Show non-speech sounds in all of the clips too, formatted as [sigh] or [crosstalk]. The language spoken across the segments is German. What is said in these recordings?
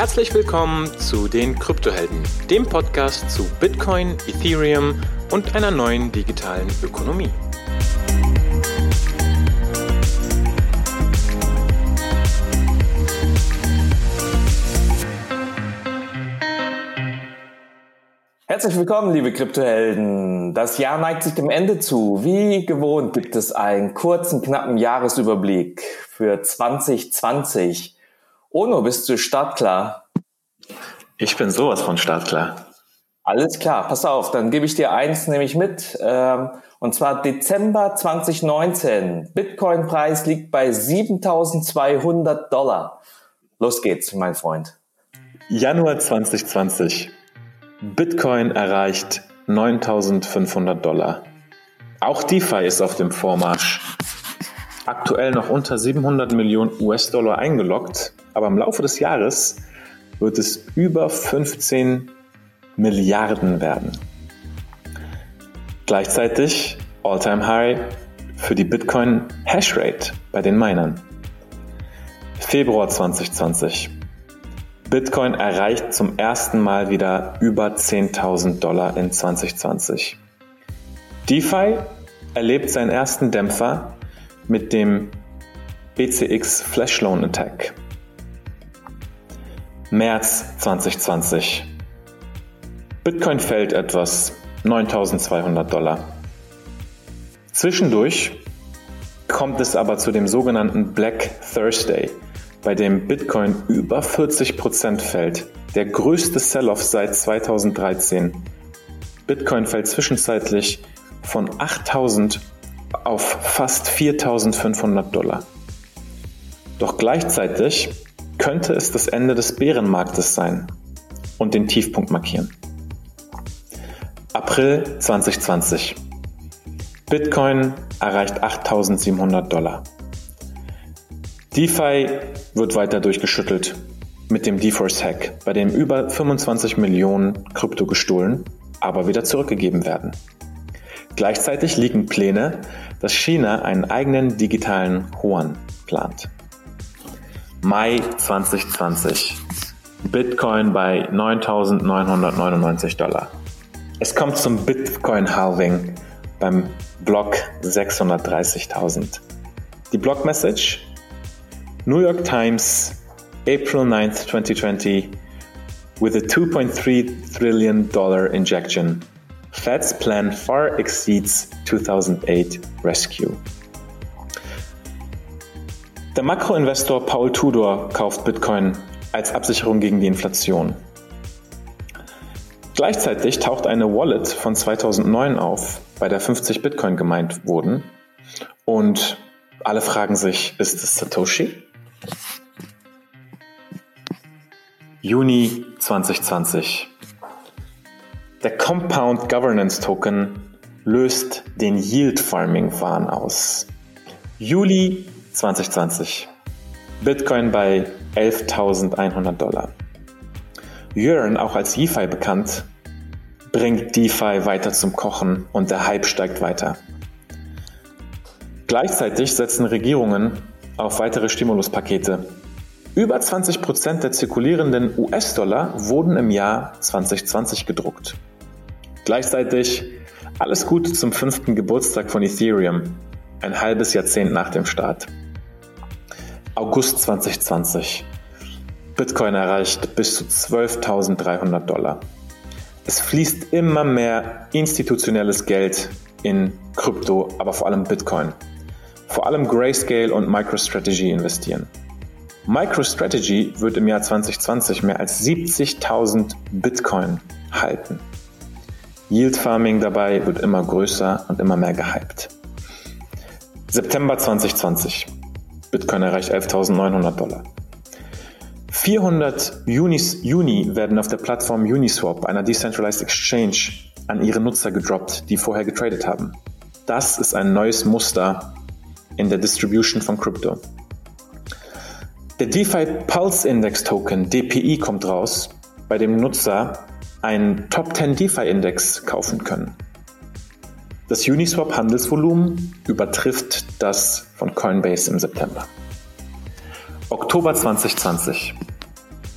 Herzlich willkommen zu den Kryptohelden, dem Podcast zu Bitcoin, Ethereum und einer neuen digitalen Ökonomie. Herzlich willkommen, liebe Kryptohelden. Das Jahr neigt sich dem Ende zu. Wie gewohnt gibt es einen kurzen, knappen Jahresüberblick für 2020. Ono, bist du startklar? Ich bin sowas von startklar. Alles klar, pass auf, dann gebe ich dir eins nämlich mit. Ähm, und zwar Dezember 2019. Bitcoin-Preis liegt bei 7200 Dollar. Los geht's, mein Freund. Januar 2020. Bitcoin erreicht 9500 Dollar. Auch DeFi ist auf dem Vormarsch. Aktuell noch unter 700 Millionen US-Dollar eingeloggt, aber im Laufe des Jahres wird es über 15 Milliarden werden. Gleichzeitig All-Time High für die Bitcoin Hashrate bei den Minern. Februar 2020. Bitcoin erreicht zum ersten Mal wieder über 10.000 Dollar in 2020. DeFi erlebt seinen ersten Dämpfer mit dem BCX Flash Loan Attack. März 2020. Bitcoin fällt etwas 9200 Dollar. Zwischendurch kommt es aber zu dem sogenannten Black Thursday, bei dem Bitcoin über 40% fällt, der größte Sell-off seit 2013. Bitcoin fällt zwischenzeitlich von 8000 auf fast 4500 Dollar. Doch gleichzeitig könnte es das Ende des Bärenmarktes sein und den Tiefpunkt markieren. April 2020. Bitcoin erreicht 8700 Dollar. DeFi wird weiter durchgeschüttelt mit dem DeForce-Hack, bei dem über 25 Millionen Krypto gestohlen, aber wieder zurückgegeben werden. Gleichzeitig liegen Pläne, dass China einen eigenen digitalen Yuan plant. Mai 2020. Bitcoin bei 9.999 Dollar. Es kommt zum Bitcoin-Halving beim Block 630.000. Die Block-Message New York Times, April 9th, 2020, with a $2.3 trillion injection. Fed's plan far exceeds 2008 rescue. Der Makroinvestor Paul Tudor kauft Bitcoin als Absicherung gegen die Inflation. Gleichzeitig taucht eine Wallet von 2009 auf, bei der 50 Bitcoin gemeint wurden. Und alle fragen sich, ist es Satoshi? Juni 2020. Der Compound Governance Token löst den Yield Farming Wahn aus. Juli 2020. Bitcoin bei 11.100 Dollar. Yearn, auch als DeFi bekannt, bringt DeFi weiter zum Kochen und der Hype steigt weiter. Gleichzeitig setzen Regierungen auf weitere Stimuluspakete. Über 20 Prozent der zirkulierenden US-Dollar wurden im Jahr 2020 gedruckt. Gleichzeitig alles Gute zum fünften Geburtstag von Ethereum, ein halbes Jahrzehnt nach dem Start. August 2020. Bitcoin erreicht bis zu 12.300 Dollar. Es fließt immer mehr institutionelles Geld in Krypto, aber vor allem Bitcoin vor allem Grayscale und MicroStrategy investieren. MicroStrategy wird im Jahr 2020 mehr als 70.000 Bitcoin halten. Yield Farming dabei wird immer größer und immer mehr gehypt. September 2020. Bitcoin erreicht 11.900 Dollar. 400 Unis, Uni werden auf der Plattform Uniswap, einer Decentralized Exchange, an ihre Nutzer gedroppt, die vorher getradet haben. Das ist ein neues Muster in der Distribution von Crypto. Der DeFi Pulse Index Token DPI kommt raus, bei dem Nutzer einen Top 10 DeFi Index kaufen können. Das Uniswap Handelsvolumen übertrifft das von Coinbase im September. Oktober 2020.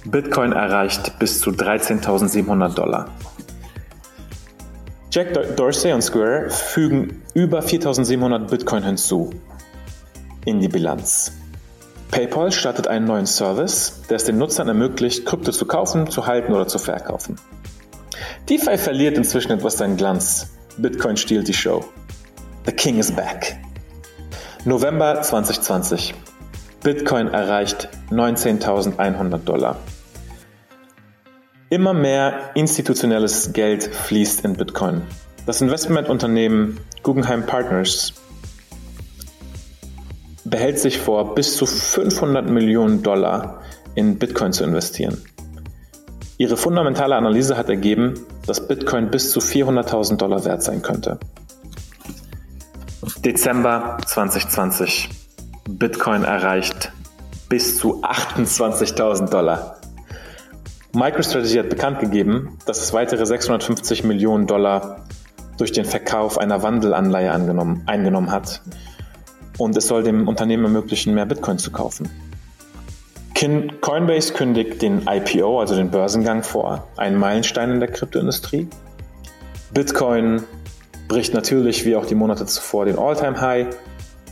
Bitcoin erreicht bis zu 13.700 Dollar. Jack Dorsey und Square fügen über 4.700 Bitcoin hinzu in die Bilanz. PayPal startet einen neuen Service, der es den Nutzern ermöglicht, Krypto zu kaufen, zu halten oder zu verkaufen. DeFi verliert inzwischen etwas seinen Glanz. Bitcoin stiehlt die Show. The King is back. November 2020. Bitcoin erreicht 19.100 Dollar. Immer mehr institutionelles Geld fließt in Bitcoin. Das Investmentunternehmen Guggenheim Partners behält sich vor, bis zu 500 Millionen Dollar in Bitcoin zu investieren. Ihre fundamentale Analyse hat ergeben, dass Bitcoin bis zu 400.000 Dollar wert sein könnte. Dezember 2020. Bitcoin erreicht bis zu 28.000 Dollar. MicroStrategy hat bekannt gegeben, dass es weitere 650 Millionen Dollar durch den Verkauf einer Wandelanleihe eingenommen hat. Und es soll dem Unternehmen ermöglichen, mehr Bitcoin zu kaufen. Coinbase kündigt den IPO, also den Börsengang vor, einen Meilenstein in der Kryptoindustrie. Bitcoin bricht natürlich wie auch die Monate zuvor den All-Time-High.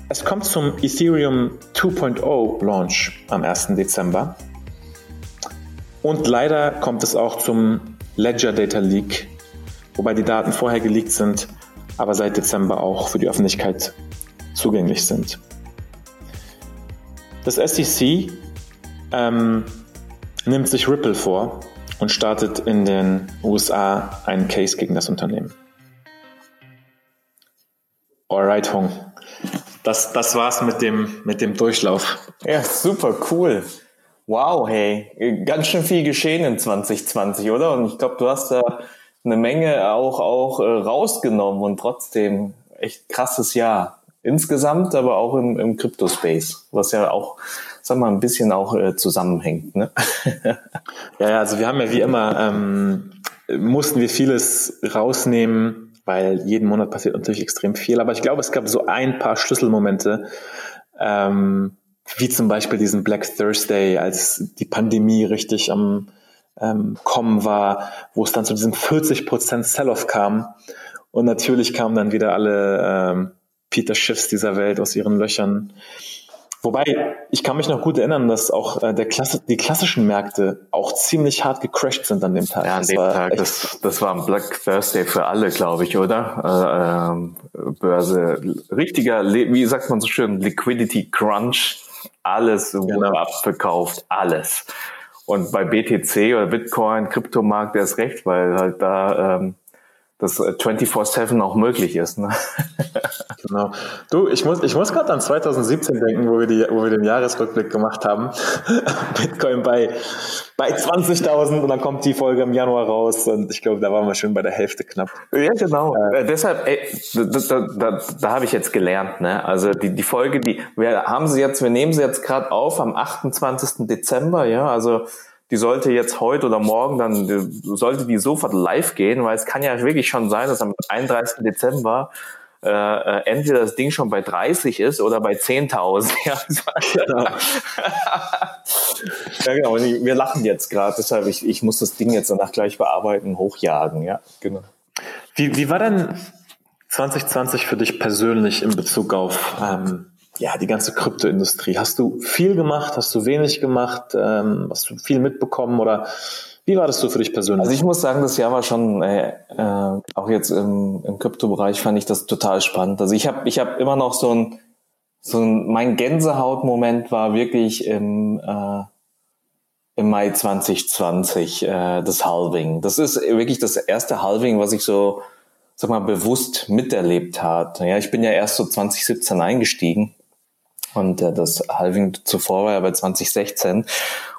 Es kommt zum Ethereum 2.0 Launch am 1. Dezember. Und leider kommt es auch zum Ledger Data Leak, wobei die Daten vorher geleakt sind, aber seit Dezember auch für die Öffentlichkeit zugänglich sind. Das SEC ähm, nimmt sich Ripple vor und startet in den USA einen Case gegen das Unternehmen. Alright, Hong. Das, das war's mit dem, mit dem Durchlauf. Ja, super cool. Wow, hey, ganz schön viel geschehen in 2020, oder? Und ich glaube, du hast da eine Menge auch, auch äh, rausgenommen und trotzdem echt krasses Jahr. Insgesamt, aber auch im, im Crypto-Space, was ja auch sag mal, ein bisschen auch äh, zusammenhängt. Ne? [laughs] ja, ja, also wir haben ja wie immer, ähm, mussten wir vieles rausnehmen, weil jeden Monat passiert natürlich extrem viel. Aber ich glaube, es gab so ein paar Schlüsselmomente, ähm, wie zum Beispiel diesen Black Thursday, als die Pandemie richtig am ähm, Kommen war, wo es dann zu diesem 40% Sell-off kam. Und natürlich kamen dann wieder alle ähm, Peter Schiffs dieser Welt aus ihren Löchern Wobei, ich kann mich noch gut erinnern, dass auch äh, der Klasse, die klassischen Märkte auch ziemlich hart gecrashed sind an dem Tag. Ja, an dem Tag, das, das war ein Black Thursday für alle, glaube ich, oder? Äh, ähm, Börse, richtiger, wie sagt man so schön, Liquidity Crunch, alles genau. wurde abverkauft, alles. Und bei BTC oder Bitcoin, Kryptomarkt, der ist recht, weil halt da ähm, das 24-7 äh, auch möglich ist. Ne? Genau. Du, ich muss, ich muss gerade an 2017 denken, wo wir, die, wo wir den Jahresrückblick gemacht haben. [laughs] Bitcoin bei, bei 20.000 und dann kommt die Folge im Januar raus und ich glaube, da waren wir schon bei der Hälfte knapp. Ja, genau. Äh, äh deshalb, ey, da, da, da, da habe ich jetzt gelernt. Ne? Also die, die Folge, die wir haben sie jetzt, wir nehmen sie jetzt gerade auf am 28. Dezember, ja, also die sollte jetzt heute oder morgen dann, sollte die sofort live gehen, weil es kann ja wirklich schon sein, dass am 31. Dezember äh, äh, entweder das Ding schon bei 30 ist oder bei 10.000. [laughs] ja, genau. [laughs] ja, genau. Und wir lachen jetzt gerade, deshalb ich, ich muss das Ding jetzt danach gleich bearbeiten, hochjagen. Ja, genau. Wie, wie war denn 2020 für dich persönlich in Bezug auf ähm, ja, die ganze Kryptoindustrie. Hast du viel gemacht? Hast du wenig gemacht? Ähm, hast du viel mitbekommen oder wie war das so für dich persönlich? Also ich muss sagen, das Jahr war schon, äh, äh, auch jetzt im, im Kryptobereich fand ich das total spannend. Also ich habe ich hab immer noch so ein, so ein, mein Gänsehautmoment war wirklich im, äh, im Mai 2020, äh, das Halving. Das ist wirklich das erste Halving, was ich so, sag mal, bewusst miterlebt hat. Ja, ich bin ja erst so 2017 eingestiegen und äh, das Halving zuvor war ja bei 2016.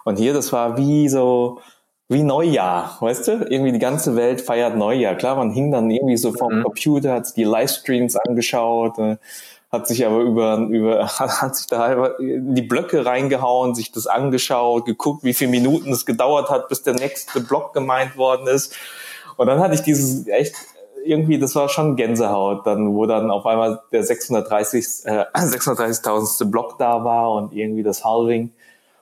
Und hier, das war wie so, wie Neujahr, weißt du? Irgendwie die ganze Welt feiert Neujahr. Klar, man hing dann irgendwie so vorm mhm. Computer, hat die Livestreams angeschaut, äh, hat sich aber über, über, [laughs] hat sich da in die Blöcke reingehauen, sich das angeschaut, geguckt, wie viele Minuten es gedauert hat, bis der nächste Block gemeint worden ist. Und dann hatte ich dieses echt irgendwie, das war schon Gänsehaut, dann, wo dann auf einmal der 630, äh, [clears throat] 630.000. Block da war und irgendwie das Halving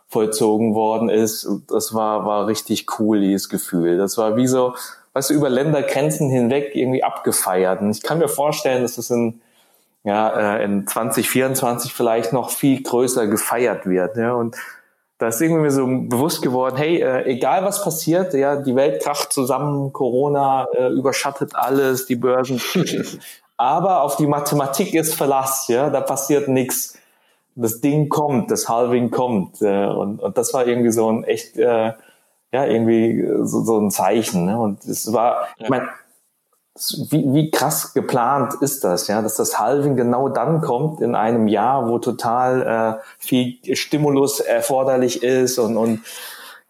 vollzogen worden ist. Das war, war richtig cool, dieses Gefühl. Das war wie so, weißt du, über Ländergrenzen hinweg irgendwie abgefeiert. Und ich kann mir vorstellen, dass das in, ja, äh, in 2024 vielleicht noch viel größer gefeiert wird. Ja, und da ist irgendwie mir so bewusst geworden, hey, äh, egal was passiert, ja, die Welt kracht zusammen, Corona äh, überschattet alles, die Börsen. [laughs] aber auf die Mathematik ist Verlass, ja, da passiert nichts. Das Ding kommt, das Halving kommt. Äh, und, und das war irgendwie so ein echt, äh, ja, irgendwie so, so ein Zeichen. Ne? Und es war, ich meine, wie, wie krass geplant ist das, ja, dass das Halving genau dann kommt in einem Jahr, wo total äh, viel Stimulus erforderlich ist und, und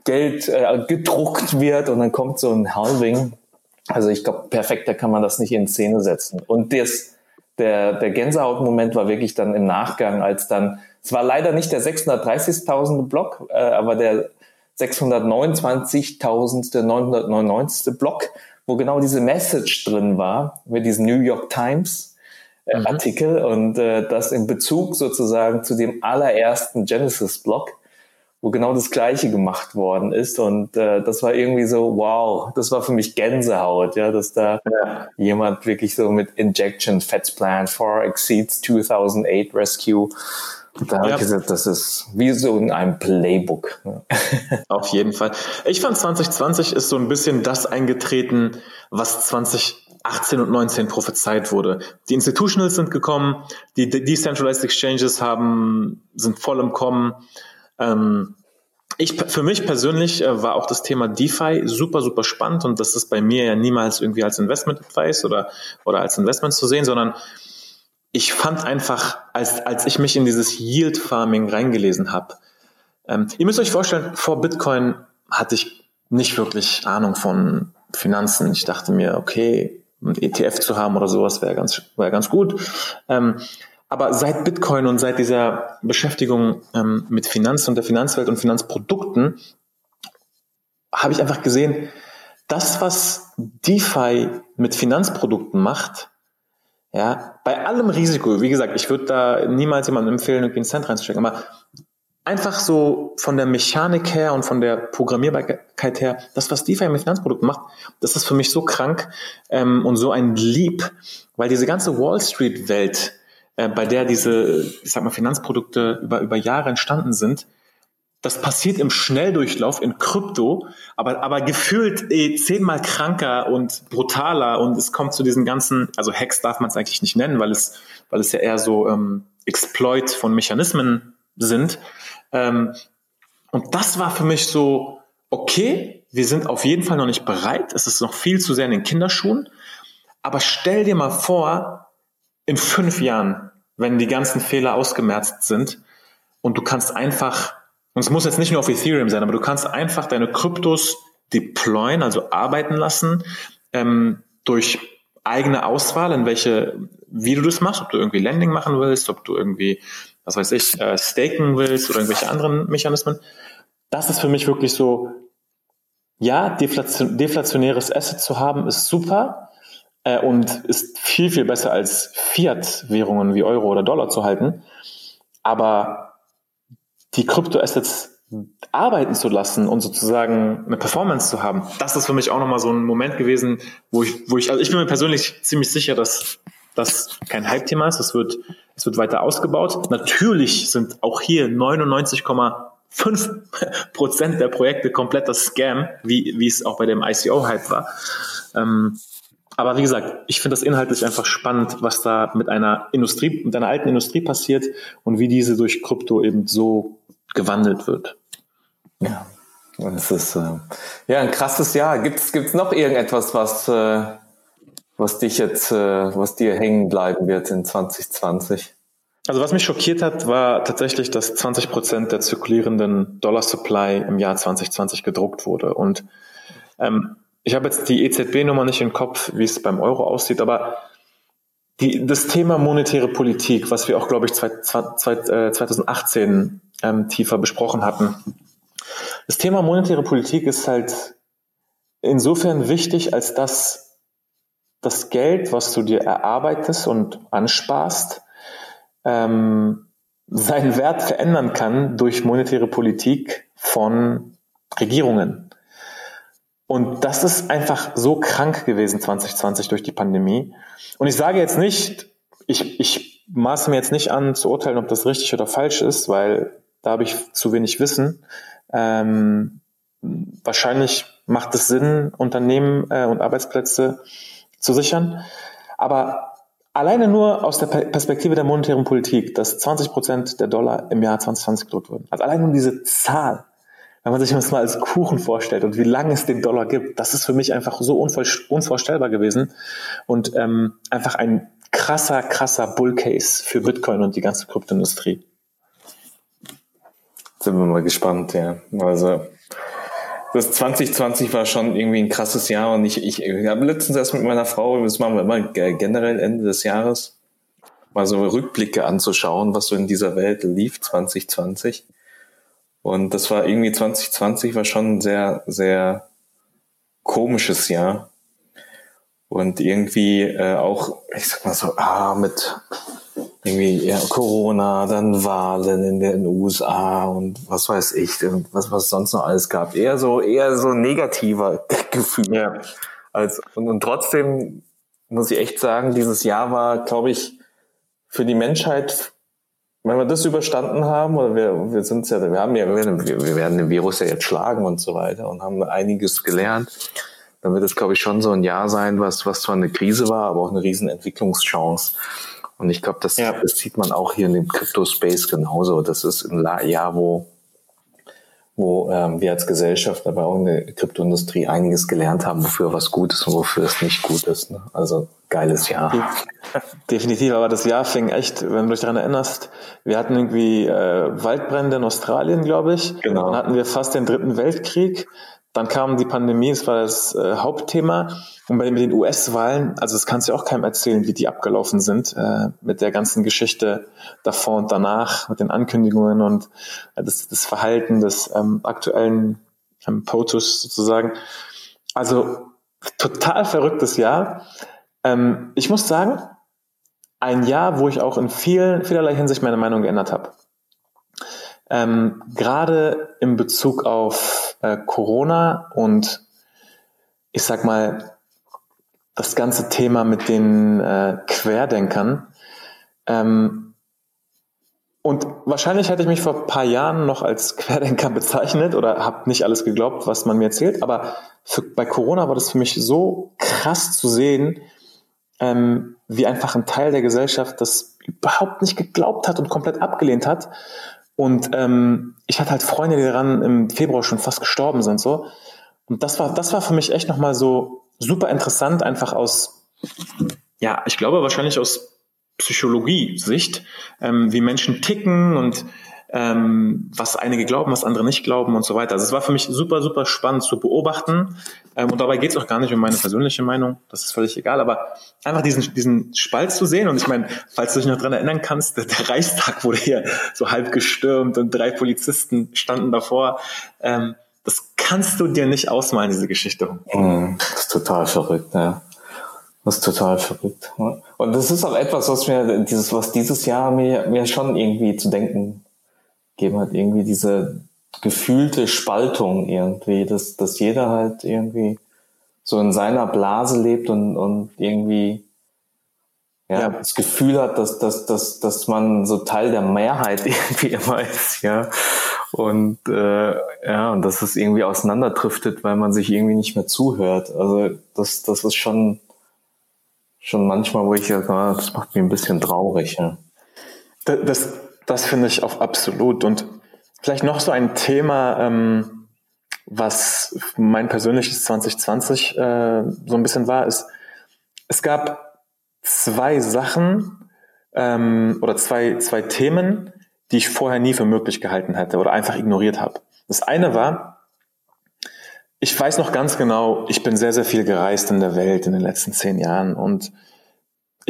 Geld äh, gedruckt wird und dann kommt so ein Halving. Also ich glaube, perfekter kann man das nicht in Szene setzen. Und das, der, der Gänsehautmoment war wirklich dann im Nachgang, als dann, es war leider nicht der 630.000. Block, äh, aber der 629.999. Block, wo genau diese Message drin war, mit diesem New York Times äh, mhm. Artikel und äh, das in Bezug sozusagen zu dem allerersten Genesis-Blog, wo genau das Gleiche gemacht worden ist und äh, das war irgendwie so, wow, das war für mich Gänsehaut, ja, dass da ja. jemand wirklich so mit Injection Fats Plan for exceeds 2008 Rescue da habe ja. ich gesagt, das ist wie so in einem Playbook. [laughs] Auf jeden Fall. Ich fand 2020 ist so ein bisschen das eingetreten, was 2018 und 19 prophezeit wurde. Die Institutionals sind gekommen, die Decentralized Exchanges haben, sind voll im Kommen. Ähm, ich, für mich persönlich äh, war auch das Thema DeFi super, super spannend und das ist bei mir ja niemals irgendwie als Investment Advice oder, oder als Investment zu sehen, sondern ich fand einfach, als, als ich mich in dieses Yield Farming reingelesen habe, ähm, ihr müsst euch vorstellen, vor Bitcoin hatte ich nicht wirklich Ahnung von Finanzen. Ich dachte mir, okay, ein ETF zu haben oder sowas wäre ganz, wäre ganz gut. Ähm, aber seit Bitcoin und seit dieser Beschäftigung ähm, mit Finanzen und der Finanzwelt und Finanzprodukten habe ich einfach gesehen, das, was DeFi mit Finanzprodukten macht, ja, bei allem Risiko, wie gesagt, ich würde da niemals jemandem empfehlen, irgendwie einen Cent reinzustecken, aber einfach so von der Mechanik her und von der Programmierbarkeit her, das, was DeFi mit Finanzprodukten macht, das ist für mich so krank ähm, und so ein Lieb, weil diese ganze Wall Street Welt, äh, bei der diese, ich sag mal, Finanzprodukte über, über Jahre entstanden sind, das passiert im Schnelldurchlauf in Krypto, aber, aber gefühlt eh zehnmal kranker und brutaler und es kommt zu diesen ganzen, also Hacks darf man es eigentlich nicht nennen, weil es, weil es ja eher so ähm, Exploit von Mechanismen sind. Ähm, und das war für mich so, okay, wir sind auf jeden Fall noch nicht bereit, es ist noch viel zu sehr in den Kinderschuhen, aber stell dir mal vor, in fünf Jahren, wenn die ganzen Fehler ausgemerzt sind und du kannst einfach und es muss jetzt nicht nur auf Ethereum sein, aber du kannst einfach deine Kryptos deployen, also arbeiten lassen, ähm, durch eigene Auswahl, in welche, wie du das machst, ob du irgendwie Lending machen willst, ob du irgendwie, was weiß ich, äh, staken willst oder irgendwelche anderen Mechanismen. Das ist für mich wirklich so, ja, deflation, deflationäres Asset zu haben, ist super äh, und ist viel, viel besser als Fiat-Währungen wie Euro oder Dollar zu halten. Aber die Kryptoassets arbeiten zu lassen und sozusagen eine Performance zu haben, das ist für mich auch nochmal so ein Moment gewesen, wo ich, wo ich, also ich bin mir persönlich ziemlich sicher, dass das kein Hype-Thema ist. Es wird, es wird weiter ausgebaut. Natürlich sind auch hier 99,5 Prozent der Projekte kompletter Scam, wie, wie es auch bei dem ICO-Hype war. Ähm, aber wie gesagt, ich finde das inhaltlich einfach spannend, was da mit einer Industrie, mit einer alten Industrie passiert und wie diese durch Krypto eben so gewandelt wird. Ja, es ist äh, ja ein krasses Jahr. Gibt es noch irgendetwas, was, äh, was dich jetzt, äh, was dir hängen bleiben wird in 2020? Also was mich schockiert hat, war tatsächlich, dass 20 Prozent der zirkulierenden Dollar Supply im Jahr 2020 gedruckt wurde. Und ähm, ich habe jetzt die EZB-Nummer nicht im Kopf, wie es beim Euro aussieht, aber die, das Thema monetäre Politik, was wir auch, glaube ich, zwei, zwei, äh, 2018 ähm, tiefer besprochen hatten. Das Thema monetäre Politik ist halt insofern wichtig, als dass das Geld, was du dir erarbeitest und ansparst, ähm, seinen Wert verändern kann durch monetäre Politik von Regierungen. Und das ist einfach so krank gewesen 2020 durch die Pandemie. Und ich sage jetzt nicht, ich, ich maße mir jetzt nicht an zu urteilen, ob das richtig oder falsch ist, weil da habe ich zu wenig Wissen. Ähm, wahrscheinlich macht es Sinn, Unternehmen äh, und Arbeitsplätze zu sichern. Aber alleine nur aus der Perspektive der monetären Politik, dass 20 Prozent der Dollar im Jahr 2020 gedruckt wurden. Also alleine nur diese Zahl, wenn man sich das mal als Kuchen vorstellt und wie lange es den Dollar gibt, das ist für mich einfach so unvorstellbar gewesen und ähm, einfach ein krasser, krasser Bullcase für Bitcoin und die ganze Kryptoindustrie. Sind wir mal gespannt, ja. Also das 2020 war schon irgendwie ein krasses Jahr und ich, ich, ich habe letztens erst mit meiner Frau, das machen wir immer generell Ende des Jahres, mal so Rückblicke anzuschauen, was so in dieser Welt lief 2020. Und das war irgendwie 2020 war schon ein sehr, sehr komisches Jahr. Und irgendwie äh, auch, ich sag mal so, ah, mit irgendwie ja, Corona, dann Wahlen in den USA und was weiß ich, was was sonst noch alles gab. Eher so eher so negativer [laughs] Gefühl. Ja. Als, und, und trotzdem muss ich echt sagen, dieses Jahr war, glaube ich, für die Menschheit, wenn wir das überstanden haben, oder wir, wir sind ja, wir haben ja, wir, werden den Virus ja jetzt schlagen und so weiter und haben einiges gelernt, dann wird es, glaube ich, schon so ein Jahr sein, was, was zwar eine Krise war, aber auch eine riesen Entwicklungschance. Und ich glaube, das, ja. das sieht man auch hier in dem Crypto-Space genauso. Das ist ein Jahr, wo, wo ähm, wir als Gesellschaft, aber auch in der Kryptoindustrie einiges gelernt haben, wofür was gut ist und wofür es nicht gut ist. Ne? Also geiles Jahr. Definitiv, aber das Jahr fing echt, wenn du dich daran erinnerst, wir hatten irgendwie äh, Waldbrände in Australien, glaube ich. Genau. Dann hatten wir fast den dritten Weltkrieg. Dann kam die Pandemie, das war das äh, Hauptthema. Und bei den US-Wahlen, also das kannst du auch keinem erzählen, wie die abgelaufen sind, äh, mit der ganzen Geschichte davor und danach, mit den Ankündigungen und äh, das, das Verhalten des ähm, aktuellen ähm, POTUS sozusagen. Also total verrücktes Jahr. Ähm, ich muss sagen, ein Jahr, wo ich auch in vielen, vielerlei Hinsicht meine Meinung geändert habe. Ähm, Gerade in Bezug auf äh, Corona und ich sag mal, das ganze Thema mit den äh, Querdenkern. Ähm, und wahrscheinlich hätte ich mich vor ein paar Jahren noch als Querdenker [laughs] bezeichnet oder habe nicht alles geglaubt, was man mir erzählt. Aber für, bei Corona war das für mich so krass zu sehen, ähm, wie einfach ein Teil der Gesellschaft das überhaupt nicht geglaubt hat und komplett abgelehnt hat. Und ähm, ich hatte halt Freunde, die daran im Februar schon fast gestorben sind. so. Und das war, das war für mich echt nochmal so super interessant, einfach aus, ja, ich glaube wahrscheinlich aus Psychologie-Sicht, ähm, wie Menschen ticken und ähm, was einige glauben, was andere nicht glauben und so weiter. Also es war für mich super, super spannend zu beobachten. Ähm, und dabei geht es auch gar nicht um meine persönliche Meinung, das ist völlig egal, aber einfach diesen, diesen Spalt zu sehen. Und ich meine, falls du dich noch dran erinnern kannst, der, der Reichstag wurde hier so halb gestürmt und drei Polizisten standen davor. Ähm, das kannst du dir nicht ausmalen, diese Geschichte. Mm, das ist total verrückt, ja. Das ist total verrückt. Und das ist auch etwas, was mir dieses, was dieses Jahr mir, mir schon irgendwie zu denken gegeben hat, irgendwie diese gefühlte Spaltung irgendwie, dass, dass jeder halt irgendwie so in seiner Blase lebt und, und irgendwie ja, ja. das Gefühl hat, dass, dass, dass, dass man so Teil der Mehrheit [laughs] irgendwie immer ist, ja. Und äh, ja, und dass es irgendwie auseinanderdriftet, weil man sich irgendwie nicht mehr zuhört. Also das, das ist schon, schon manchmal, wo ich ja, das macht mich ein bisschen traurig. Ja. Das, das, das finde ich auch absolut. Und vielleicht noch so ein Thema, ähm, was mein persönliches 2020 äh, so ein bisschen war, ist, es gab zwei Sachen ähm, oder zwei, zwei Themen, die ich vorher nie für möglich gehalten hätte oder einfach ignoriert habe. Das eine war, ich weiß noch ganz genau, ich bin sehr, sehr viel gereist in der Welt in den letzten zehn Jahren und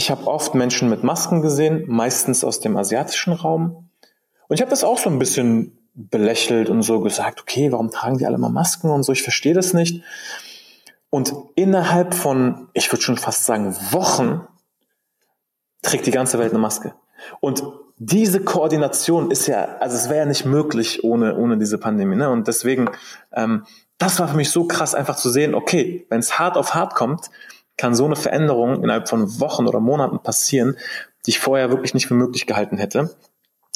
ich habe oft Menschen mit Masken gesehen, meistens aus dem asiatischen Raum. Und ich habe das auch so ein bisschen belächelt und so gesagt, okay, warum tragen die alle mal Masken und so, ich verstehe das nicht. Und innerhalb von, ich würde schon fast sagen, Wochen trägt die ganze Welt eine Maske. Und diese Koordination ist ja, also es wäre ja nicht möglich ohne, ohne diese Pandemie. Ne? Und deswegen, ähm, das war für mich so krass, einfach zu sehen, okay, wenn es hart auf hart kommt, kann so eine Veränderung innerhalb von Wochen oder Monaten passieren, die ich vorher wirklich nicht für möglich gehalten hätte.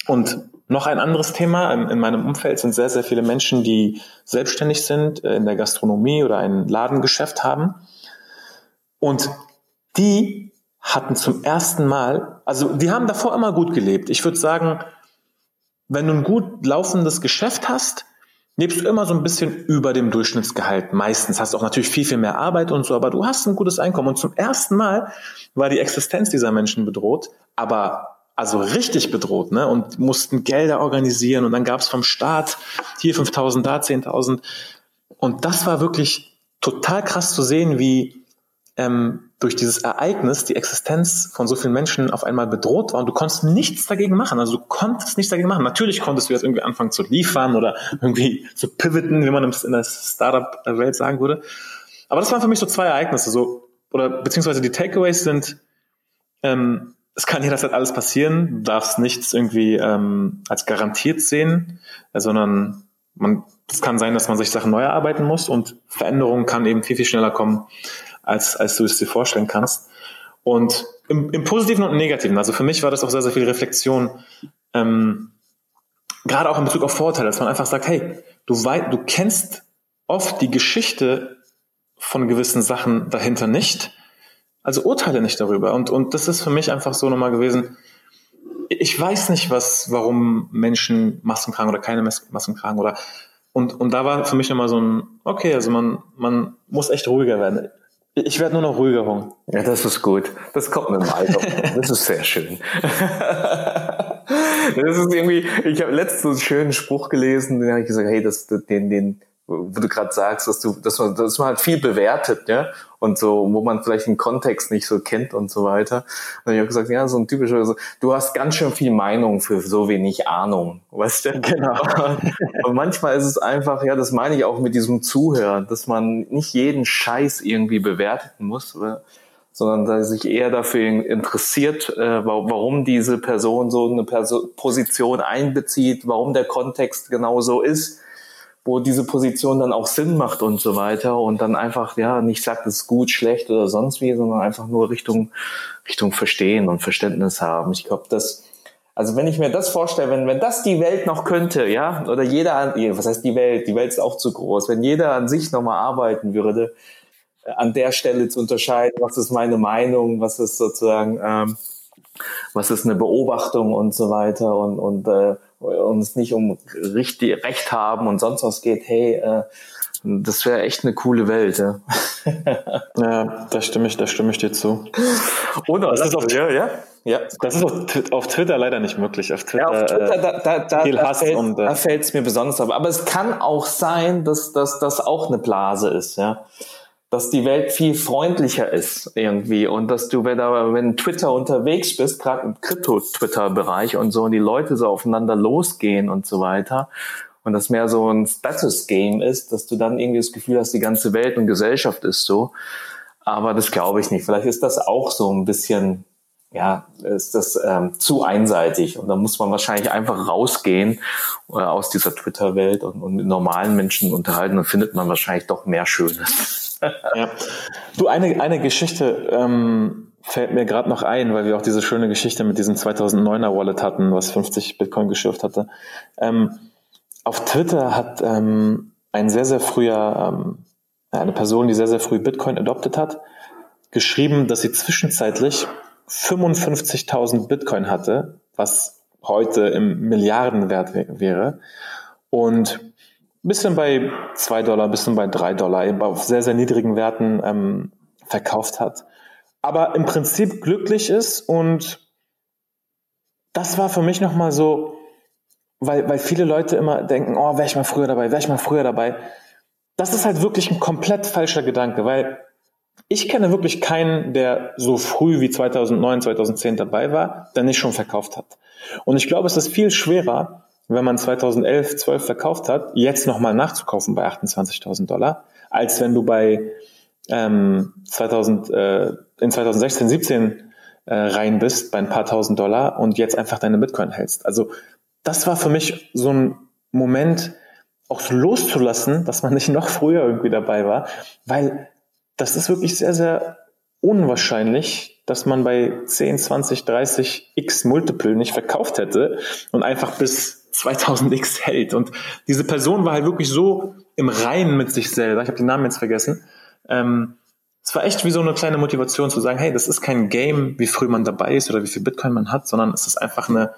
Und noch ein anderes Thema, in meinem Umfeld sind sehr, sehr viele Menschen, die selbstständig sind, äh, in der Gastronomie oder ein Ladengeschäft haben. Und die hatten zum ersten Mal, also die haben davor immer gut gelebt. Ich würde sagen, wenn du ein gut laufendes Geschäft hast, lebst du immer so ein bisschen über dem Durchschnittsgehalt. Meistens hast du auch natürlich viel, viel mehr Arbeit und so, aber du hast ein gutes Einkommen. Und zum ersten Mal war die Existenz dieser Menschen bedroht, aber also richtig bedroht, ne? Und mussten Gelder organisieren und dann gab es vom Staat hier 5.000, da 10.000. Und das war wirklich total krass zu sehen, wie ähm, durch dieses Ereignis die Existenz von so vielen Menschen auf einmal bedroht war und du konntest nichts dagegen machen. Also du konntest nichts dagegen machen. Natürlich konntest du jetzt irgendwie anfangen zu liefern oder irgendwie zu pivoten, wie man in der Startup-Welt sagen würde. Aber das waren für mich so zwei Ereignisse, so oder beziehungsweise die Takeaways sind, ähm, es kann jederzeit alles passieren, du darfst nichts irgendwie ähm, als garantiert sehen, äh, sondern man, es kann sein, dass man sich Sachen neu erarbeiten muss und Veränderungen kann eben viel, viel schneller kommen, als, als du es dir vorstellen kannst. Und im, im Positiven und im Negativen, also für mich war das auch sehr, sehr viel Reflexion, ähm, gerade auch in Bezug auf Vorteile, dass man einfach sagt, hey, du, wei du kennst oft die Geschichte von gewissen Sachen dahinter nicht, also urteile nicht darüber. Und, und das ist für mich einfach so nochmal gewesen, ich weiß nicht, was, warum Menschen Masken tragen oder keine Masken tragen oder und, und da war für mich nochmal so ein, okay, also man, man muss echt ruhiger werden. Ich werde nur noch ruhiger, Hung. Ja, das ist gut. Das kommt mit dem Alter. [laughs] Das ist sehr schön. Das ist irgendwie, ich habe letztens einen schönen Spruch gelesen, den habe ich gesagt, hey, das, den, den, wo du gerade sagst, dass du, dass man, dass man halt viel bewertet, ja, und so, wo man vielleicht den Kontext nicht so kennt und so weiter. Und ich habe gesagt, ja, so ein typischer, so, du hast ganz schön viel Meinung für so wenig Ahnung, weißt du? Genau. [laughs] und manchmal ist es einfach, ja, das meine ich auch mit diesem Zuhören, dass man nicht jeden Scheiß irgendwie bewerten muss, sondern dass sich eher dafür interessiert, äh, warum diese Person so eine Perso Position einbezieht, warum der Kontext genau so ist wo diese Position dann auch Sinn macht und so weiter und dann einfach, ja, nicht sagt, es ist gut, schlecht oder sonst wie, sondern einfach nur Richtung, Richtung Verstehen und Verständnis haben. Ich glaube, das, also wenn ich mir das vorstelle, wenn, wenn das die Welt noch könnte, ja, oder jeder was heißt die Welt? Die Welt ist auch zu groß. Wenn jeder an sich nochmal arbeiten würde, äh, an der Stelle zu unterscheiden, was ist meine Meinung, was ist sozusagen, ähm, was ist eine Beobachtung und so weiter und, und äh, und es nicht um richtig Recht haben und sonst was geht, hey, äh, das wäre echt eine coole Welt. Ja, [laughs] ja da stimme ich, da stimme ich dir zu. Oder das ist auf, ja, ja. Ja, das ist auf, auf, Twitter leider nicht möglich. Auf Twitter, ja, auf Twitter da, da, da, viel da, fällt, und, äh, da fällt es mir besonders ab. Aber es kann auch sein, dass, dass das auch eine Blase ist, ja dass die Welt viel freundlicher ist irgendwie und dass du, wenn, wenn Twitter unterwegs bist, gerade im Krypto-Twitter-Bereich und so und die Leute so aufeinander losgehen und so weiter und das mehr so ein Status-Game ist, dass du dann irgendwie das Gefühl hast, die ganze Welt und Gesellschaft ist so. Aber das glaube ich nicht. Vielleicht ist das auch so ein bisschen, ja, ist das ähm, zu einseitig und da muss man wahrscheinlich einfach rausgehen äh, aus dieser Twitter-Welt und, und mit normalen Menschen unterhalten, dann findet man wahrscheinlich doch mehr Schönes ja. Du, eine, eine Geschichte ähm, fällt mir gerade noch ein, weil wir auch diese schöne Geschichte mit diesem 2009er Wallet hatten, was 50 Bitcoin geschürft hatte. Ähm, auf Twitter hat ähm, ein sehr, sehr früher, ähm, eine Person, die sehr, sehr früh Bitcoin adoptet hat, geschrieben, dass sie zwischenzeitlich 55.000 Bitcoin hatte, was heute im Milliardenwert wäre. Und bisschen bei zwei Dollar, bisschen bei drei Dollar, eben auf sehr, sehr niedrigen Werten ähm, verkauft hat. Aber im Prinzip glücklich ist und das war für mich nochmal so, weil, weil viele Leute immer denken, oh, wäre ich mal früher dabei, wäre ich mal früher dabei. Das ist halt wirklich ein komplett falscher Gedanke, weil ich kenne wirklich keinen, der so früh wie 2009, 2010 dabei war, der nicht schon verkauft hat. Und ich glaube, es ist viel schwerer, wenn man 2011, 12 verkauft hat, jetzt nochmal nachzukaufen bei 28.000 Dollar, als wenn du bei ähm, 2000, äh, in 2016, 17 äh, rein bist bei ein paar tausend Dollar und jetzt einfach deine Bitcoin hältst. Also das war für mich so ein Moment, auch so loszulassen, dass man nicht noch früher irgendwie dabei war, weil das ist wirklich sehr, sehr unwahrscheinlich, dass man bei 10, 20, 30 x Multiple nicht verkauft hätte und einfach bis 2000 x hält. Und diese Person war halt wirklich so im Reinen mit sich selber. Ich habe den Namen jetzt vergessen. Ähm, es war echt wie so eine kleine Motivation zu sagen, hey, das ist kein Game, wie früh man dabei ist oder wie viel Bitcoin man hat, sondern es ist einfach eine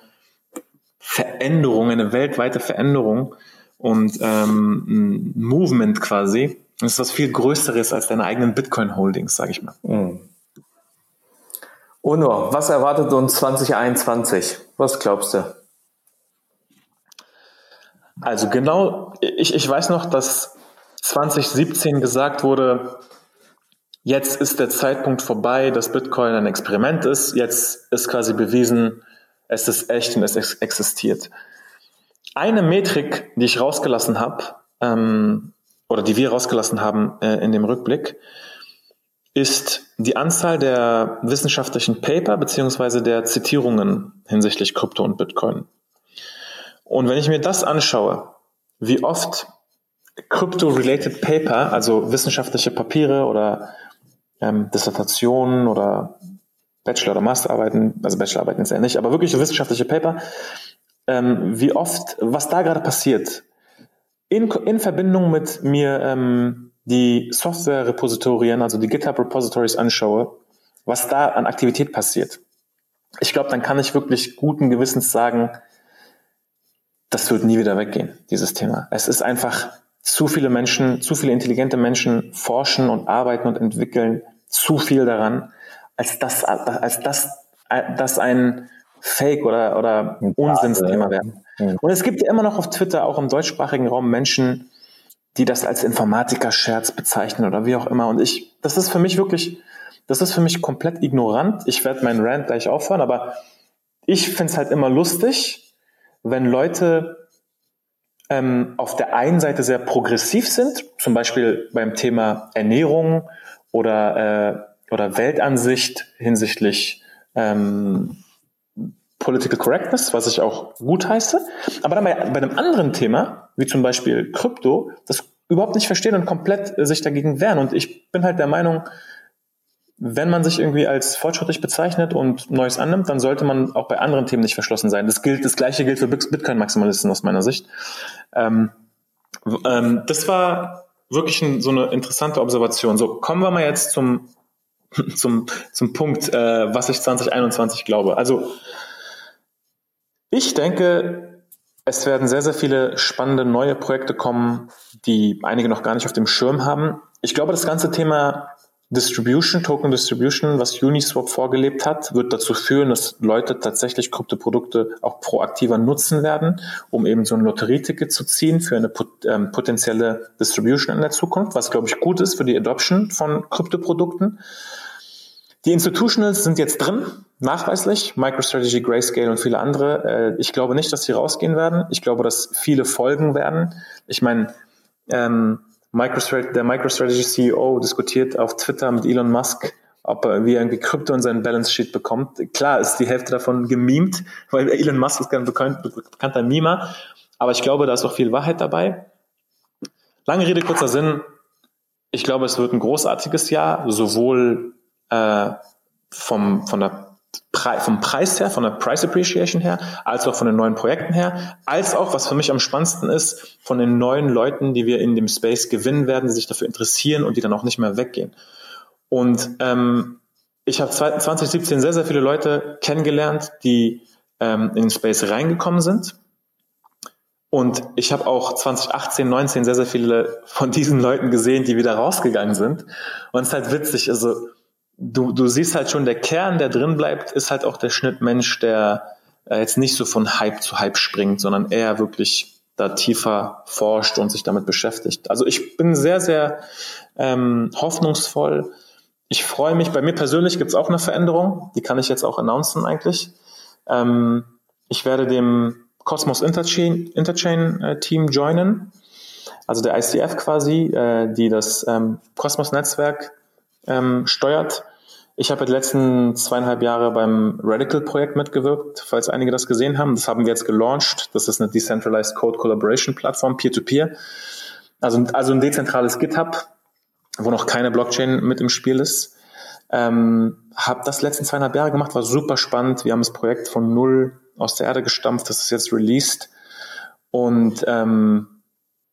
Veränderung, eine weltweite Veränderung und ähm, ein Movement quasi. Das ist was viel Größeres als deine eigenen Bitcoin-Holdings, sage ich mal. Mhm. Uno, was erwartet uns 2021? Was glaubst du? Also genau, ich, ich weiß noch, dass 2017 gesagt wurde, jetzt ist der Zeitpunkt vorbei, dass Bitcoin ein Experiment ist. Jetzt ist quasi bewiesen, es ist echt und es existiert. Eine Metrik, die ich rausgelassen habe, ähm, oder die wir rausgelassen haben äh, in dem Rückblick, ist die Anzahl der wissenschaftlichen Paper beziehungsweise der Zitierungen hinsichtlich Krypto und Bitcoin. Und wenn ich mir das anschaue, wie oft Crypto-related Paper, also wissenschaftliche Papiere oder ähm, Dissertationen oder Bachelor- oder Masterarbeiten, also Bachelorarbeiten ist ja nicht, aber wirklich wissenschaftliche Paper, ähm, wie oft, was da gerade passiert, in, in Verbindung mit mir ähm, die Software-Repositorien, also die GitHub-Repositories anschaue, was da an Aktivität passiert. Ich glaube, dann kann ich wirklich guten Gewissens sagen, das wird nie wieder weggehen, dieses Thema. Es ist einfach zu viele Menschen, zu viele intelligente Menschen forschen und arbeiten und entwickeln zu viel daran, als dass, als dass, dass ein Fake oder, oder Unsinnsthema werden. Und es gibt ja immer noch auf Twitter, auch im deutschsprachigen Raum, Menschen, die das als Informatiker-Scherz bezeichnen oder wie auch immer. Und ich, das ist für mich wirklich, das ist für mich komplett ignorant. Ich werde meinen Rant gleich aufhören, aber ich finde es halt immer lustig, wenn Leute ähm, auf der einen Seite sehr progressiv sind, zum Beispiel beim Thema Ernährung oder, äh, oder Weltansicht hinsichtlich ähm, Political Correctness, was ich auch gut heiße, aber dann bei, bei einem anderen Thema, wie zum Beispiel Krypto, das überhaupt nicht verstehen und komplett äh, sich dagegen wehren. Und ich bin halt der Meinung, wenn man sich irgendwie als fortschrittlich bezeichnet und Neues annimmt, dann sollte man auch bei anderen Themen nicht verschlossen sein. Das gilt, das gleiche gilt für Bitcoin-Maximalisten aus meiner Sicht. Ähm, ähm, das war wirklich ein, so eine interessante Observation. So, kommen wir mal jetzt zum, [laughs] zum, zum Punkt, äh, was ich 2021 glaube. Also, ich denke, es werden sehr, sehr viele spannende neue Projekte kommen, die einige noch gar nicht auf dem Schirm haben. Ich glaube, das ganze Thema Distribution, Token Distribution, was Uniswap vorgelebt hat, wird dazu führen, dass Leute tatsächlich Kryptoprodukte auch proaktiver nutzen werden, um eben so ein Lotterieticket zu ziehen für eine ähm, potenzielle Distribution in der Zukunft, was glaube ich gut ist für die Adoption von Kryptoprodukten. Die Institutionals sind jetzt drin, nachweislich, MicroStrategy, Grayscale und viele andere. Äh, ich glaube nicht, dass sie rausgehen werden. Ich glaube, dass viele folgen werden. Ich meine, ähm, MicroStrategy, der MicroStrategy CEO diskutiert auf Twitter mit Elon Musk, ob er wie er irgendwie Krypto in seinen Balance Sheet bekommt. Klar ist die Hälfte davon gemimt, [laughs] weil Elon Musk ist kein bekannt, bekannter Mimer. Aber ich glaube, da ist auch viel Wahrheit dabei. Lange Rede, kurzer Sinn. Ich glaube, es wird ein großartiges Jahr, sowohl äh, vom, von der vom Preis her, von der Price Appreciation her, als auch von den neuen Projekten her, als auch, was für mich am spannendsten ist, von den neuen Leuten, die wir in dem Space gewinnen werden, die sich dafür interessieren und die dann auch nicht mehr weggehen. Und ähm, ich habe 2017 sehr, sehr viele Leute kennengelernt, die ähm, in den Space reingekommen sind. Und ich habe auch 2018, 19 sehr, sehr viele von diesen Leuten gesehen, die wieder rausgegangen sind. Und es ist halt witzig, also du, du siehst halt schon, der Kern, der drin bleibt, ist halt auch der Schnittmensch, der äh, jetzt nicht so von Hype zu Hype springt, sondern eher wirklich da tiefer forscht und sich damit beschäftigt. Also ich bin sehr, sehr ähm, hoffnungsvoll. Ich freue mich, bei mir persönlich gibt es auch eine Veränderung, die kann ich jetzt auch announcen eigentlich. Ähm, ich werde dem Cosmos Interchain, Interchain äh, Team joinen, also der ICF quasi, äh, die das ähm, Cosmos Netzwerk ähm, steuert. Ich habe die letzten zweieinhalb Jahre beim Radical-Projekt mitgewirkt, falls einige das gesehen haben. Das haben wir jetzt gelauncht. Das ist eine Decentralized Code Collaboration Plattform, Peer-to-Peer. -Peer. Also, also ein dezentrales GitHub, wo noch keine Blockchain mit im Spiel ist. Ähm, habe das letzten zweieinhalb Jahre gemacht, war super spannend. Wir haben das Projekt von null aus der Erde gestampft, das ist jetzt released. Und ähm,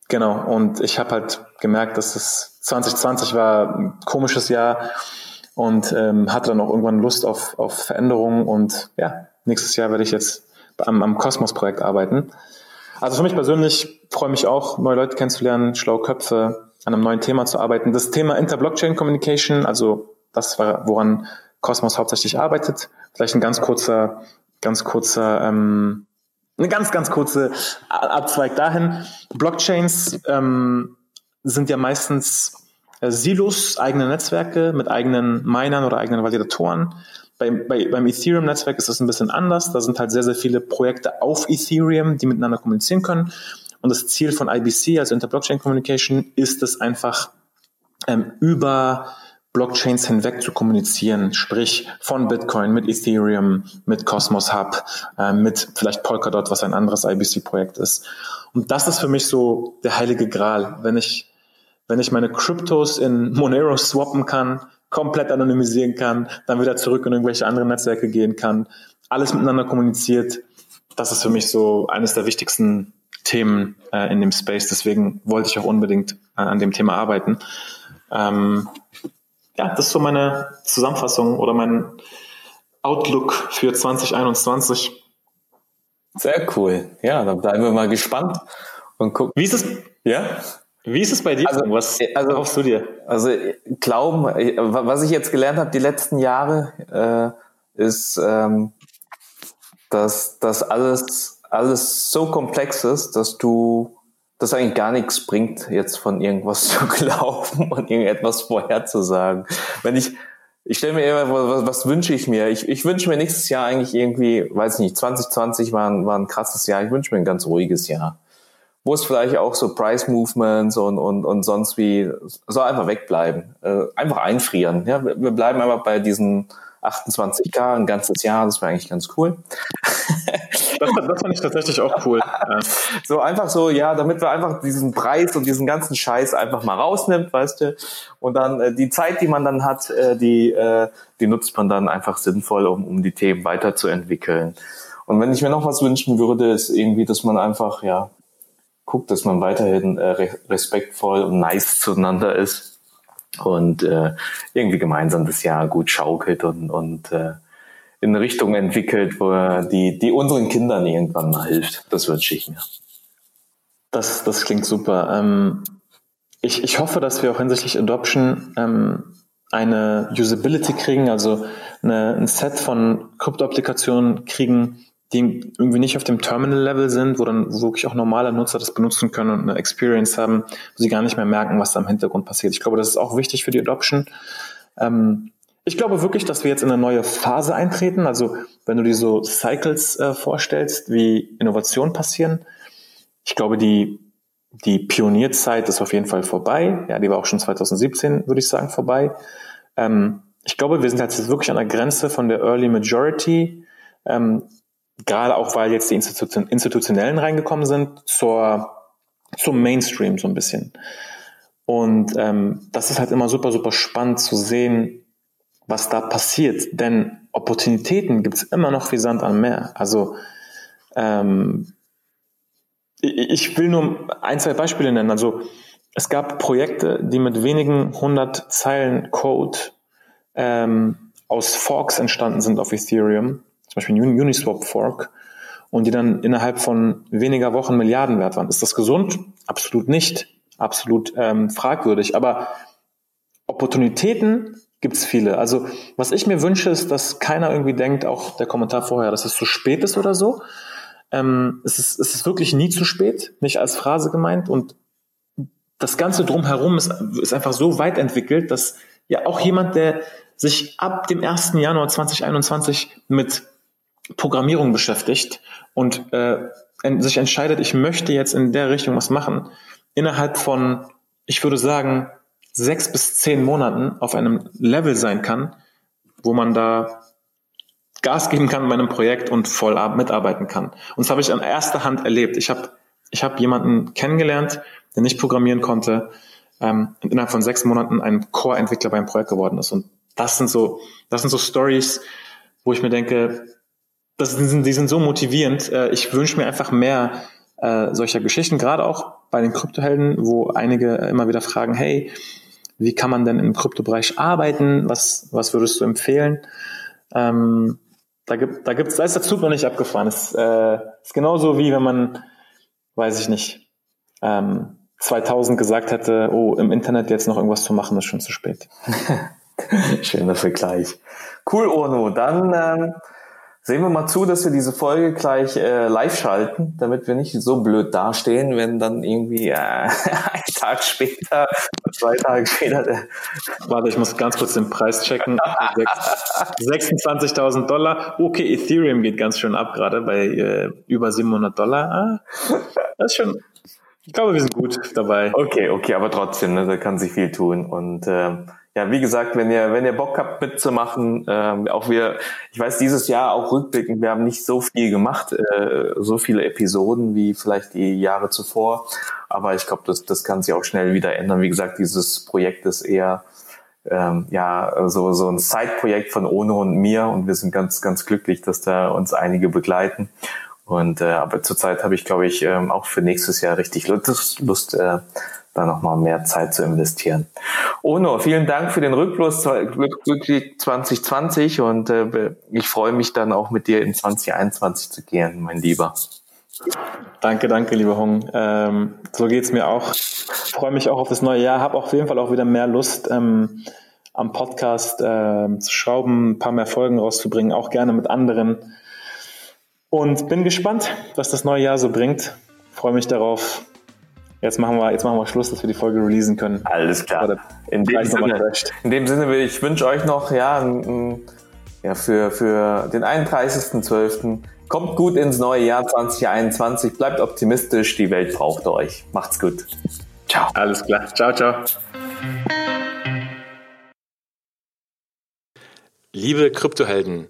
genau, und ich habe halt gemerkt, dass es 2020 war ein komisches Jahr und ähm, hatte dann auch irgendwann Lust auf, auf Veränderungen und ja, nächstes Jahr werde ich jetzt am, am Cosmos-Projekt arbeiten. Also für mich persönlich freue mich auch, neue Leute kennenzulernen, schlaue Köpfe, an einem neuen Thema zu arbeiten. Das Thema Inter-Blockchain Communication, also das, woran Cosmos hauptsächlich arbeitet. Vielleicht ein ganz kurzer, ganz kurzer, ähm, eine ganz, ganz kurze Abzweig dahin. Blockchains ähm, sind ja meistens äh, Silos, eigene Netzwerke mit eigenen Minern oder eigenen Validatoren. Bei, bei, beim Ethereum-Netzwerk ist das ein bisschen anders. Da sind halt sehr, sehr viele Projekte auf Ethereum, die miteinander kommunizieren können. Und das Ziel von IBC, also Inter-Blockchain Communication, ist es einfach ähm, über Blockchains hinweg zu kommunizieren, sprich von Bitcoin mit Ethereum, mit Cosmos Hub, äh, mit vielleicht Polkadot, was ein anderes IBC-Projekt ist. Und das ist für mich so der heilige Gral. Wenn ich wenn ich meine Kryptos in Monero swappen kann, komplett anonymisieren kann, dann wieder zurück in irgendwelche anderen Netzwerke gehen kann, alles miteinander kommuniziert, das ist für mich so eines der wichtigsten Themen äh, in dem Space. Deswegen wollte ich auch unbedingt äh, an dem Thema arbeiten. Ähm, ja, das ist so meine Zusammenfassung oder mein Outlook für 2021. Sehr cool. Ja, dann bleiben wir mal gespannt und gucken. Wie ist es? Ja? Wie ist es bei dir? Also, was also, hoffst du dir? Also glauben, was ich jetzt gelernt habe die letzten Jahre, äh, ist, ähm, dass das alles alles so komplex ist, dass du das eigentlich gar nichts bringt, jetzt von irgendwas [laughs] zu glauben und irgendetwas vorherzusagen. Wenn ich ich stelle mir immer, was, was wünsche ich mir? Ich, ich wünsche mir nächstes Jahr eigentlich irgendwie, weiß nicht, 2020 war ein, war ein krasses Jahr. Ich wünsche mir ein ganz ruhiges Jahr wo es vielleicht auch so Price Movements und, und, und sonst wie soll einfach wegbleiben. Äh, einfach einfrieren. Ja, wir, wir bleiben einfach bei diesen 28k ein ganzes Jahr, das wäre eigentlich ganz cool. das, das fand ich tatsächlich auch cool. so einfach so, ja, damit wir einfach diesen Preis und diesen ganzen Scheiß einfach mal rausnimmt, weißt du. Und dann äh, die Zeit, die man dann hat, äh, die, äh, die nutzt man dann einfach sinnvoll, um, um die Themen weiterzuentwickeln. Und wenn ich mir noch was wünschen würde, ist irgendwie, dass man einfach, ja, guckt, dass man weiterhin äh, respektvoll und nice zueinander ist und äh, irgendwie gemeinsam das Jahr gut schaukelt und, und äh, in eine Richtung entwickelt, wo die, die unseren Kindern irgendwann mal hilft. Das wünsche ich mir. Das, das klingt super. Ähm, ich, ich hoffe, dass wir auch hinsichtlich Adoption ähm, eine Usability kriegen, also eine, ein Set von Krypto-Applikationen kriegen, die irgendwie nicht auf dem Terminal-Level sind, wo dann wirklich auch normale Nutzer das benutzen können und eine Experience haben, wo sie gar nicht mehr merken, was da im Hintergrund passiert. Ich glaube, das ist auch wichtig für die Adoption. Ähm, ich glaube wirklich, dass wir jetzt in eine neue Phase eintreten. Also wenn du dir so Cycles äh, vorstellst, wie Innovationen passieren, ich glaube, die, die Pionierzeit ist auf jeden Fall vorbei. Ja, die war auch schon 2017, würde ich sagen, vorbei. Ähm, ich glaube, wir sind jetzt wirklich an der Grenze von der Early Majority ähm, gerade auch weil jetzt die Institution, Institutionellen reingekommen sind, zur, zum Mainstream so ein bisschen. Und ähm, das ist halt immer super, super spannend zu sehen, was da passiert. Denn Opportunitäten gibt's immer noch wie Sand am Meer. Also ähm, ich will nur ein, zwei Beispiele nennen. Also es gab Projekte, die mit wenigen hundert Zeilen Code ähm, aus Forks entstanden sind auf Ethereum zum Beispiel Uniswap Fork, und die dann innerhalb von weniger Wochen Milliarden wert waren. Ist das gesund? Absolut nicht. Absolut ähm, fragwürdig. Aber Opportunitäten gibt es viele. Also was ich mir wünsche, ist, dass keiner irgendwie denkt, auch der Kommentar vorher, dass es zu spät ist oder so. Ähm, es, ist, es ist wirklich nie zu spät, nicht als Phrase gemeint. Und das Ganze drumherum ist, ist einfach so weit entwickelt, dass ja auch jemand, der sich ab dem 1. Januar 2021 mit Programmierung beschäftigt und äh, sich entscheidet, ich möchte jetzt in der Richtung was machen, innerhalb von, ich würde sagen, sechs bis zehn Monaten auf einem Level sein kann, wo man da Gas geben kann bei einem Projekt und voll mitarbeiten kann. Und das habe ich an erster Hand erlebt. Ich habe ich hab jemanden kennengelernt, der nicht programmieren konnte ähm, und innerhalb von sechs Monaten ein Core-Entwickler beim Projekt geworden ist. Und das sind so, das sind so Stories, wo ich mir denke, das sind, die sind so motivierend. Äh, ich wünsche mir einfach mehr äh, solcher Geschichten, gerade auch bei den Kryptohelden, wo einige immer wieder fragen, hey, wie kann man denn im Kryptobereich arbeiten? Was, was würdest du empfehlen? Ähm, da gibt, da gibt's, da ist der Zug noch nicht abgefahren. Es äh, ist genauso wie wenn man, weiß ich nicht, ähm, 2000 gesagt hätte, oh, im Internet jetzt noch irgendwas zu machen, ist schon zu spät. [laughs] Schöner Vergleich. Cool, Ono. Dann ähm, Sehen wir mal zu, dass wir diese Folge gleich äh, live schalten, damit wir nicht so blöd dastehen, wenn dann irgendwie äh, [laughs] ein Tag später, zwei Tage später. Der Warte, ich muss ganz kurz den Preis checken. 26.000 Dollar. Okay, Ethereum geht ganz schön ab gerade bei äh, über 700 Dollar. Ah, das ist schon. Ich glaube, wir sind gut dabei. Okay, okay, aber trotzdem, ne, da kann sich viel tun und äh, ja, wie gesagt, wenn ihr, wenn ihr Bock habt mitzumachen, ähm, auch wir, ich weiß, dieses Jahr auch rückblickend, wir haben nicht so viel gemacht, äh, so viele Episoden wie vielleicht die Jahre zuvor. Aber ich glaube, das, das kann sich auch schnell wieder ändern. Wie gesagt, dieses Projekt ist eher ähm, ja so, so ein Side-Projekt von Ono und mir und wir sind ganz, ganz glücklich, dass da uns einige begleiten. Und äh, aber zurzeit habe ich, glaube ich, ähm, auch für nächstes Jahr richtig Lust, Lust äh, da nochmal mehr Zeit zu investieren. Ono, vielen Dank für den Rückblick 2020 und äh, ich freue mich dann auch mit dir in 2021 zu gehen, mein Lieber. Danke, danke, lieber Hong. Ähm, so geht's mir auch. Ich freue mich auch auf das neue Jahr, habe auf jeden Fall auch wieder mehr Lust, ähm, am Podcast äh, zu schrauben, ein paar mehr Folgen rauszubringen, auch gerne mit anderen. Und bin gespannt, was das neue Jahr so bringt. Freue mich darauf, Jetzt machen wir, jetzt machen wir Schluss, dass wir die Folge releasen können. Alles klar. In dem, Sinne, in dem Sinne, ich wünsche euch noch, ja, ein, ja für, für den 31.12. Kommt gut ins neue Jahr 2021. Bleibt optimistisch. Die Welt braucht euch. Macht's gut. Ciao. Alles klar. Ciao, ciao. Liebe Kryptohelden,